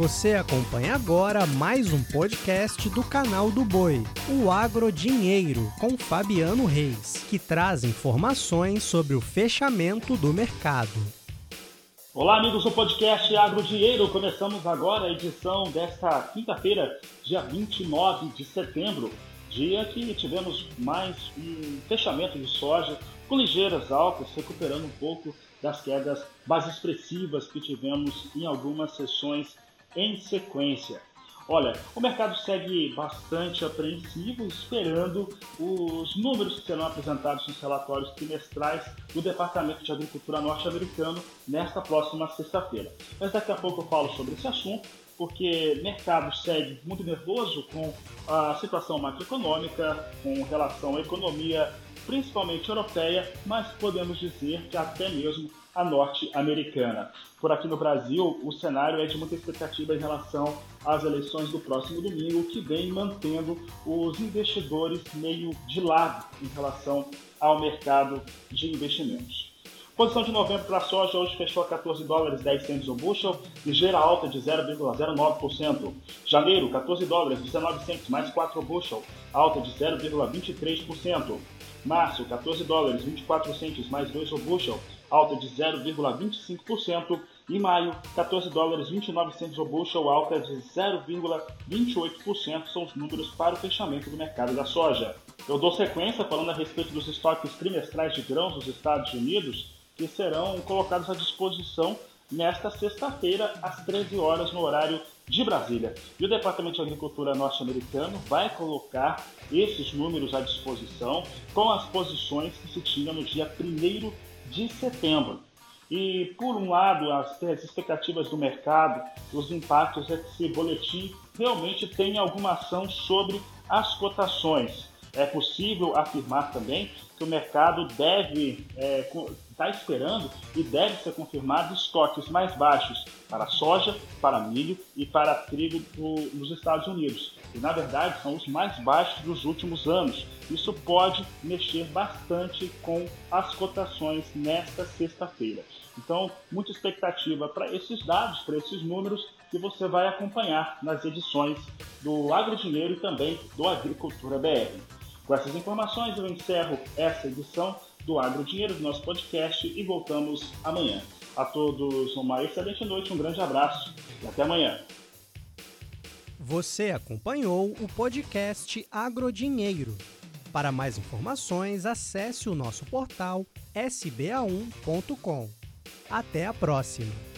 Você acompanha agora mais um podcast do canal do Boi, o Agro Dinheiro, com Fabiano Reis, que traz informações sobre o fechamento do mercado. Olá, amigos do podcast Agro Dinheiro. Começamos agora a edição desta quinta-feira, dia 29 de setembro, dia que tivemos mais um fechamento de soja com ligeiras altas, recuperando um pouco das quedas mais expressivas que tivemos em algumas sessões em sequência. Olha, o mercado segue bastante apreensivo, esperando os números que serão apresentados nos relatórios trimestrais do Departamento de Agricultura norte-americano nesta próxima sexta-feira. Mas daqui a pouco eu falo sobre esse assunto, porque o mercado segue muito nervoso com a situação macroeconômica, com relação à economia principalmente europeia, mas podemos dizer que até mesmo a norte-americana. Por aqui no Brasil, o cenário é de muita expectativa em relação às eleições do próximo domingo, que vem mantendo os investidores meio de lado em relação ao mercado de investimentos. Posição de novembro para a soja hoje fechou a 14 dólares 10 centos o bushel, ligeira alta de 0,09%. Janeiro, 14 dólares 19 centos mais 4 bushel, alta de 0,23%. Março, 14 dólares 24 centos mais 2 o bushel, alta de 0,25%. E maio, 14 dólares 29 centos o bushel, alta de 0,28%. São os números para o fechamento do mercado da soja. Eu dou sequência falando a respeito dos estoques trimestrais de grãos dos Estados Unidos, que serão colocados à disposição nesta sexta-feira, às 13 horas, no horário de Brasília. E o Departamento de Agricultura norte-americano vai colocar esses números à disposição com as posições que se tinha no dia 1 de setembro. E, por um lado, as, as expectativas do mercado, os impactos desse boletim realmente têm alguma ação sobre as cotações. É possível afirmar também que o mercado deve é, está esperando e deve ser confirmado estoques mais baixos para soja, para milho e para trigo nos Estados Unidos. E na verdade são os mais baixos dos últimos anos. Isso pode mexer bastante com as cotações nesta sexta-feira. Então, muita expectativa para esses dados, para esses números que você vai acompanhar nas edições do Agro Dinheiro e também do Agricultura BR. Com essas informações, eu encerro essa edição do Agro Dinheiro, do nosso podcast, e voltamos amanhã. A todos uma excelente noite, um grande abraço e até amanhã. Você acompanhou o podcast Agrodinheiro. Para mais informações, acesse o nosso portal sba1.com. Até a próxima!